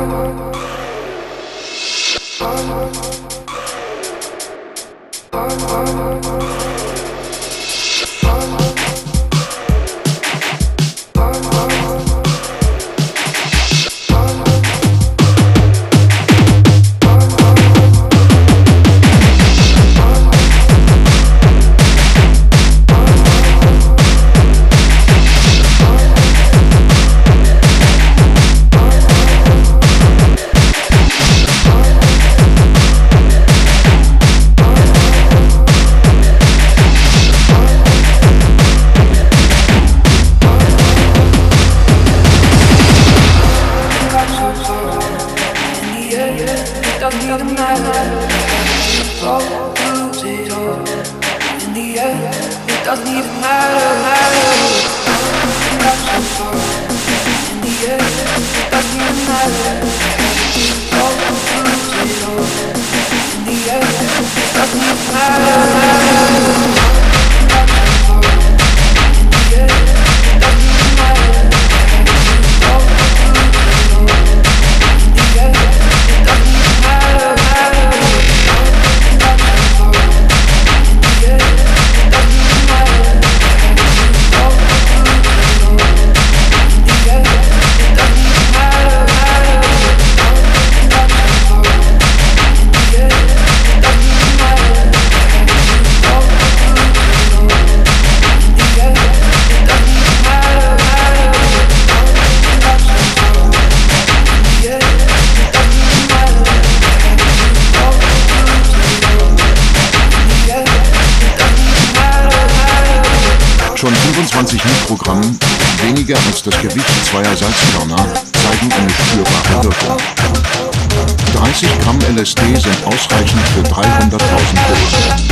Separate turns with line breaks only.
Thank you. Doesn't even matter how in the. Doesn't even matter. schon 25 Mikrogramm, weniger als das Gewicht zweier Salzkörner, zeigen eine spürbare Wirkung. 30 Gramm LSD sind ausreichend für 300.000 Dosen.